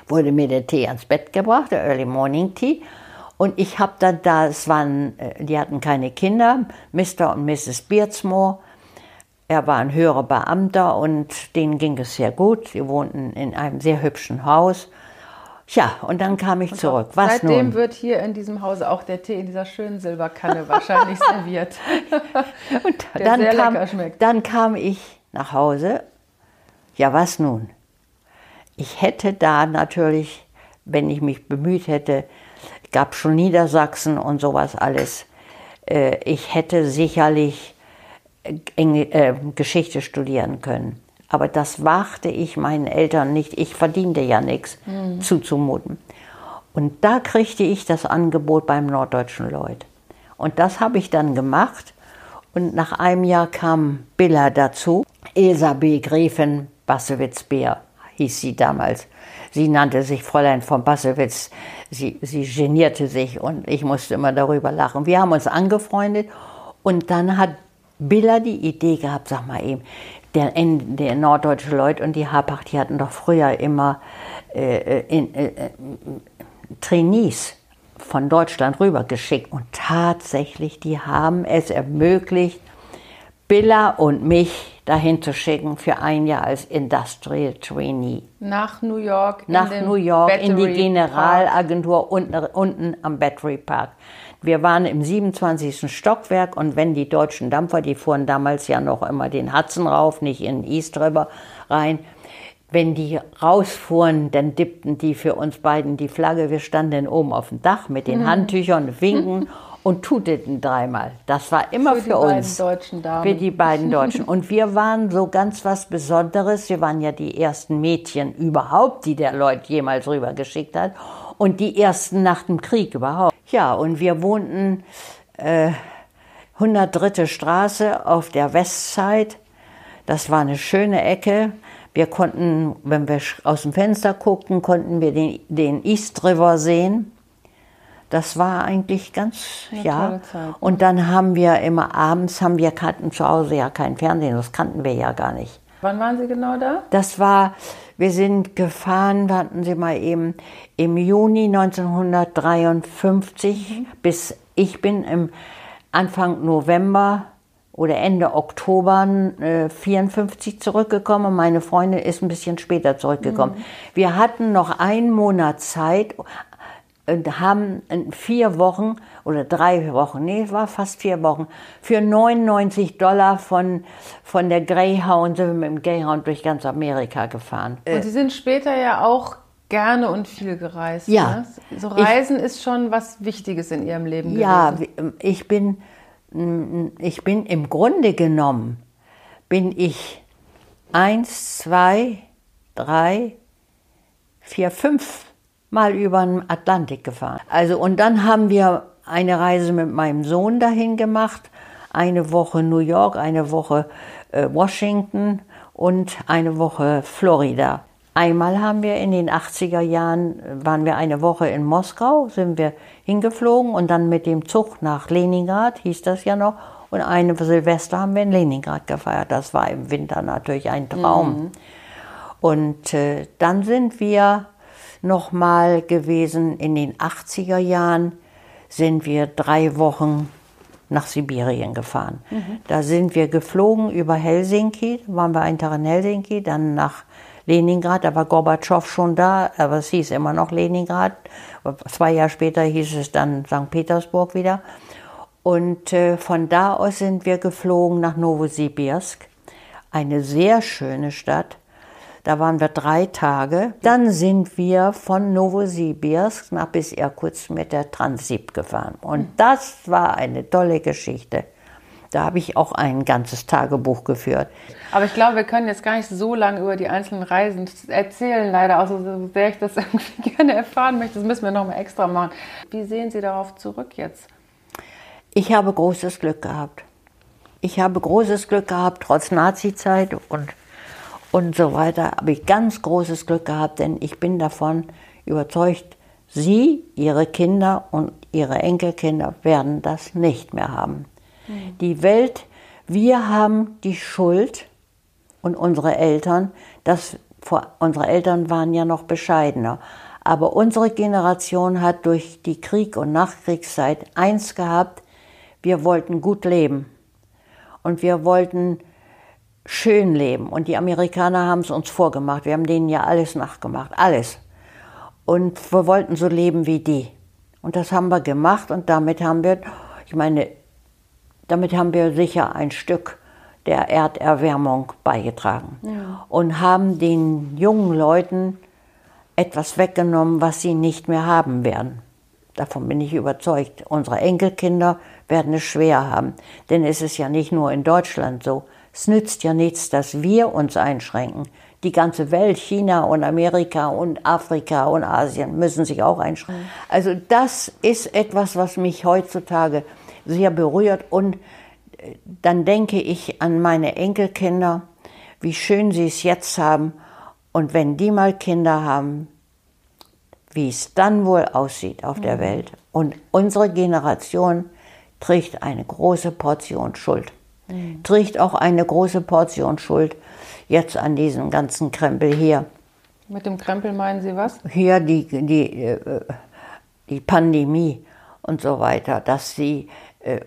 wurde mir der Tee ans Bett gebracht, der Early Morning Tea. Und ich habe dann da, es waren, äh, die hatten keine Kinder, Mr. und Mrs. Beardsmore. Er war ein höherer Beamter und denen ging es sehr gut. Sie wohnten in einem sehr hübschen Haus. Ja, und dann kam ich und zurück. Was seitdem nun? wird hier in diesem Hause auch der Tee in dieser schönen Silberkanne wahrscheinlich serviert. und dann, sehr kam, lecker schmeckt. dann kam ich nach Hause. Ja, was nun? Ich hätte da natürlich, wenn ich mich bemüht hätte, gab schon Niedersachsen und sowas alles. Äh, ich hätte sicherlich äh, Geschichte studieren können. Aber das wagte ich meinen Eltern nicht. Ich verdiente ja nichts mhm. zuzumuten. Und da kriegte ich das Angebot beim Norddeutschen Lloyd. Und das habe ich dann gemacht. Und nach einem Jahr kam Billa dazu. Elsa B. Gräfin Bassewitz-Beer hieß sie damals. Sie nannte sich Fräulein von Bassewitz. Sie, sie genierte sich und ich musste immer darüber lachen. Wir haben uns angefreundet und dann hat Billa die Idee gehabt, sag mal eben, der, der norddeutsche Leute und die Habach, die hatten doch früher immer äh, äh, in, äh, äh, Trainees von Deutschland rübergeschickt. Und tatsächlich, die haben es ermöglicht, Billa und mich dahin zu schicken für ein Jahr als Industrial Trainee. Nach New York? Nach New York, Battery in die Generalagentur unten, unten am Battery Park. Wir waren im 27. Stockwerk und wenn die deutschen Dampfer, die fuhren damals ja noch immer den Hudson rauf, nicht in East River rein, wenn die rausfuhren, dann dippten die für uns beiden die Flagge. Wir standen oben auf dem Dach mit den mhm. Handtüchern, winken und tuteten dreimal. Das war immer für, für uns. Beiden deutschen Damen. Für die beiden Deutschen. Und wir waren so ganz was Besonderes. Wir waren ja die ersten Mädchen überhaupt, die der Lloyd jemals rübergeschickt hat. Und die ersten nach dem Krieg überhaupt. Ja, und wir wohnten äh, 103. Straße auf der Westside. Das war eine schöne Ecke. Wir konnten, wenn wir aus dem Fenster guckten, konnten wir den, den East River sehen. Das war eigentlich ganz, eine ja. Und dann haben wir immer abends, haben wir hatten zu Hause ja kein Fernsehen, das kannten wir ja gar nicht. Wann waren Sie genau da? Das war wir sind gefahren, warten Sie mal eben, im Juni 1953 mhm. bis ich bin im Anfang November oder Ende Oktober äh, 54 zurückgekommen. Meine Freundin ist ein bisschen später zurückgekommen. Mhm. Wir hatten noch einen Monat Zeit, und haben vier Wochen oder drei Wochen, nee, es war fast vier Wochen, für 99 Dollar von, von der Greyhound, sind wir mit dem Greyhound durch ganz Amerika gefahren. Und Sie sind später ja auch gerne und viel gereist. Ja. Ne? So Reisen ich, ist schon was Wichtiges in Ihrem Leben ja, gewesen. Ja, ich bin, ich bin im Grunde genommen, bin ich eins, zwei, drei, vier, fünf mal über den Atlantik gefahren. Also und dann haben wir eine Reise mit meinem Sohn dahin gemacht, eine Woche New York, eine Woche äh, Washington und eine Woche Florida. Einmal haben wir in den 80er Jahren, waren wir eine Woche in Moskau, sind wir hingeflogen und dann mit dem Zug nach Leningrad, hieß das ja noch, und eine Silvester haben wir in Leningrad gefeiert. Das war im Winter natürlich ein Traum. Mhm. Und äh, dann sind wir nochmal gewesen in den 80er Jahren, sind wir drei Wochen nach Sibirien gefahren. Mhm. Da sind wir geflogen über Helsinki, waren wir einen Tag in Helsinki, dann nach Leningrad, da war Gorbatschow schon da, aber es hieß immer noch Leningrad. Zwei Jahre später hieß es dann St. Petersburg wieder. Und äh, von da aus sind wir geflogen nach Novosibirsk, eine sehr schöne Stadt. Da waren wir drei Tage. Dann sind wir von Novosibirsk nach bis Irkutsk mit der Transip gefahren. Und das war eine tolle Geschichte. Da habe ich auch ein ganzes Tagebuch geführt. Aber ich glaube, wir können jetzt gar nicht so lange über die einzelnen Reisen erzählen, leider, auch so sehr ich das irgendwie gerne erfahren möchte. Das müssen wir nochmal extra machen. Wie sehen Sie darauf zurück jetzt? Ich habe großes Glück gehabt. Ich habe großes Glück gehabt, trotz Nazizeit und, und so weiter, habe ich ganz großes Glück gehabt, denn ich bin davon überzeugt, Sie, Ihre Kinder und Ihre Enkelkinder werden das nicht mehr haben. Mhm. Die Welt, wir haben die Schuld und unsere Eltern, das, unsere Eltern waren ja noch bescheidener. Aber unsere Generation hat durch die Krieg- und Nachkriegszeit eins gehabt, wir wollten gut leben und wir wollten schön leben. Und die Amerikaner haben es uns vorgemacht. Wir haben denen ja alles nachgemacht, alles. Und wir wollten so leben wie die. Und das haben wir gemacht und damit haben wir, ich meine, damit haben wir sicher ein Stück der Erderwärmung beigetragen. Ja. Und haben den jungen Leuten etwas weggenommen, was sie nicht mehr haben werden. Davon bin ich überzeugt. Unsere Enkelkinder werden es schwer haben. Denn es ist ja nicht nur in Deutschland so. Es nützt ja nichts, dass wir uns einschränken. Die ganze Welt, China und Amerika und Afrika und Asien müssen sich auch einschränken. Also das ist etwas, was mich heutzutage sehr berührt. Und äh, dann denke ich an meine Enkelkinder, wie schön sie es jetzt haben. Und wenn die mal Kinder haben, wie es dann wohl aussieht auf der mhm. Welt. Und unsere Generation trägt eine große Portion Schuld. Mhm. Trägt auch eine große Portion Schuld jetzt an diesem ganzen Krempel hier. Mit dem Krempel meinen Sie was? Hier die, die, äh, die Pandemie und so weiter, dass sie äh,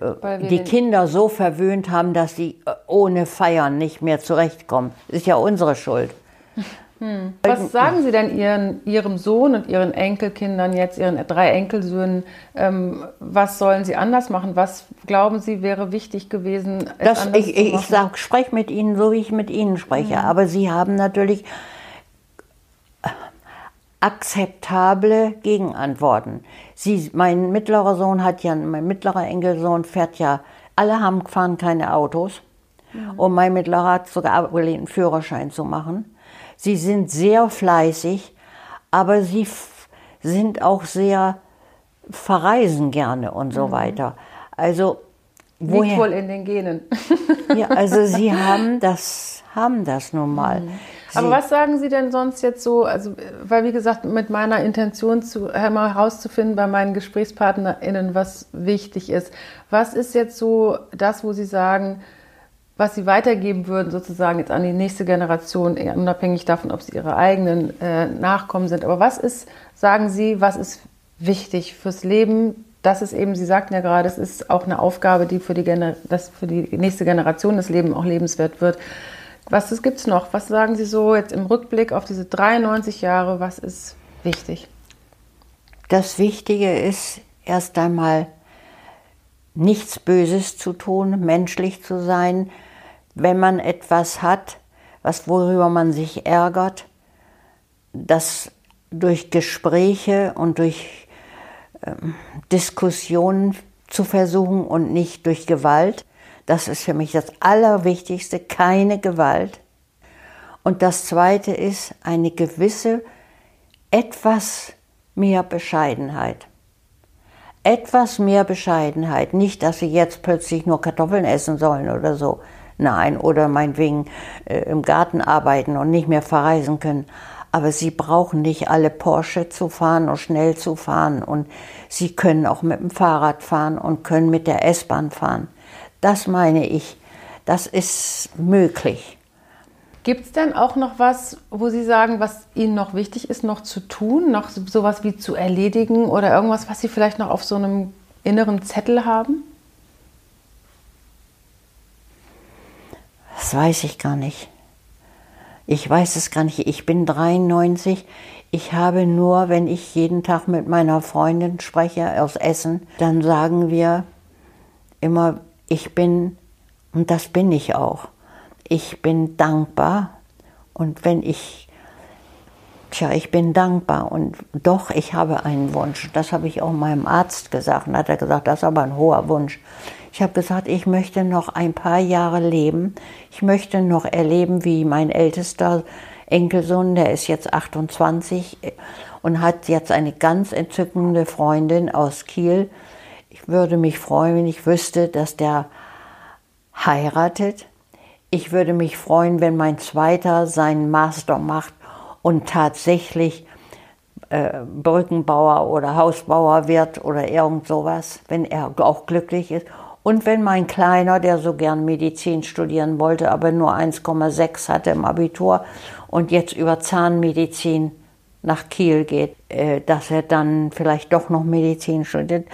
die Kinder so verwöhnt haben, dass sie äh, ohne Feiern nicht mehr zurechtkommen. Das ist ja unsere Schuld. Hm. Was sagen Sie denn Ihren, Ihrem Sohn und Ihren Enkelkindern jetzt, Ihren drei Enkelsöhnen? Ähm, was sollen Sie anders machen? Was glauben Sie wäre wichtig gewesen? Das, ich ich, ich spreche mit Ihnen so, wie ich mit Ihnen spreche. Mhm. Aber Sie haben natürlich akzeptable Gegenantworten. Sie, mein mittlerer Sohn hat ja, mein mittlerer Enkelsohn fährt ja, alle haben fahren keine Autos. Mhm. Und mein mittlerer hat sogar abgelehnt, einen Führerschein zu machen. Sie sind sehr fleißig, aber sie sind auch sehr verreisen gerne und so mhm. weiter. Also woher? Liegt wohl in den Genen. ja, also sie haben das, haben das nun mal. Mhm. Aber was sagen Sie denn sonst jetzt so, also weil wie gesagt, mit meiner Intention zu, herauszufinden bei meinen GesprächspartnerInnen, was wichtig ist. Was ist jetzt so das, wo Sie sagen, was sie weitergeben würden, sozusagen jetzt an die nächste Generation, unabhängig davon, ob sie ihre eigenen äh, Nachkommen sind. Aber was ist, sagen Sie, was ist wichtig fürs Leben? Das ist eben, Sie sagten ja gerade, es ist auch eine Aufgabe, die für die, Gener dass für die nächste Generation das Leben auch lebenswert wird. Was gibt es noch? Was sagen Sie so jetzt im Rückblick auf diese 93 Jahre? Was ist wichtig? Das Wichtige ist erst einmal, nichts Böses zu tun, menschlich zu sein, wenn man etwas hat, was worüber man sich ärgert, das durch Gespräche und durch ähm, Diskussionen zu versuchen und nicht durch Gewalt. Das ist für mich das Allerwichtigste, keine Gewalt. Und das Zweite ist eine gewisse, etwas mehr Bescheidenheit. Etwas mehr Bescheidenheit. Nicht, dass sie jetzt plötzlich nur Kartoffeln essen sollen oder so. Nein, oder meinetwegen äh, im Garten arbeiten und nicht mehr verreisen können. Aber sie brauchen nicht alle Porsche zu fahren und schnell zu fahren. Und sie können auch mit dem Fahrrad fahren und können mit der S-Bahn fahren. Das meine ich, das ist möglich. Gibt es denn auch noch was, wo Sie sagen, was Ihnen noch wichtig ist, noch zu tun, noch sowas wie zu erledigen oder irgendwas, was Sie vielleicht noch auf so einem inneren Zettel haben? Das weiß ich gar nicht. Ich weiß es gar nicht. Ich bin 93. Ich habe nur, wenn ich jeden Tag mit meiner Freundin spreche aus Essen, dann sagen wir immer, ich bin, und das bin ich auch ich bin dankbar und wenn ich, tja, ich bin dankbar und doch, ich habe einen Wunsch. Das habe ich auch meinem Arzt gesagt und hat er gesagt, das ist aber ein hoher Wunsch. Ich habe gesagt, ich möchte noch ein paar Jahre leben. Ich möchte noch erleben, wie mein ältester Enkelsohn, der ist jetzt 28 und hat jetzt eine ganz entzückende Freundin aus Kiel. Ich würde mich freuen, wenn ich wüsste, dass der heiratet ich würde mich freuen, wenn mein Zweiter seinen Master macht und tatsächlich äh, Brückenbauer oder Hausbauer wird oder irgend sowas, wenn er auch glücklich ist. Und wenn mein Kleiner, der so gern Medizin studieren wollte, aber nur 1,6 hatte im Abitur und jetzt über Zahnmedizin nach Kiel geht, äh, dass er dann vielleicht doch noch Medizin studiert.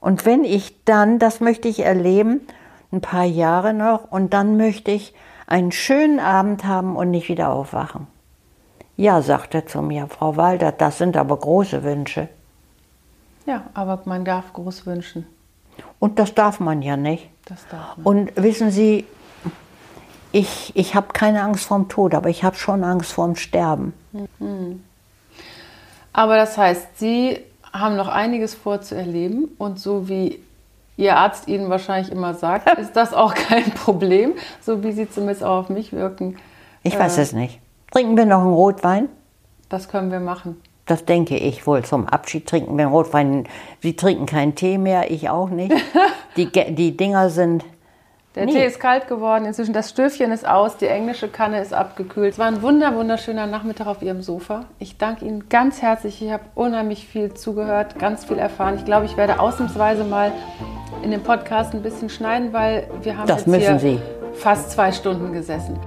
Und wenn ich dann, das möchte ich erleben, ein paar Jahre noch und dann möchte ich einen schönen Abend haben und nicht wieder aufwachen. Ja, sagt er zu mir, Frau Walter, das sind aber große Wünsche. Ja, aber man darf groß wünschen. Und das darf man ja nicht. Das darf man. Und wissen Sie, ich, ich habe keine Angst vorm Tod, aber ich habe schon Angst vorm Sterben. Mhm. Aber das heißt, Sie haben noch einiges vorzuerleben und so wie Ihr Arzt Ihnen wahrscheinlich immer sagt, ist das auch kein Problem, so wie Sie zumindest auch auf mich wirken. Ich weiß äh, es nicht. Trinken wir noch einen Rotwein? Das können wir machen. Das denke ich wohl. Zum Abschied trinken wir einen Rotwein. Sie trinken keinen Tee mehr, ich auch nicht. die, die Dinger sind der nee. Tee ist kalt geworden, inzwischen das Stöfchen ist aus, die englische Kanne ist abgekühlt. Es war ein wunder, wunderschöner Nachmittag auf Ihrem Sofa. Ich danke Ihnen ganz herzlich. Ich habe unheimlich viel zugehört, ganz viel erfahren. Ich glaube, ich werde ausnahmsweise mal in dem Podcast ein bisschen schneiden, weil wir haben das jetzt hier Sie. fast zwei Stunden gesessen.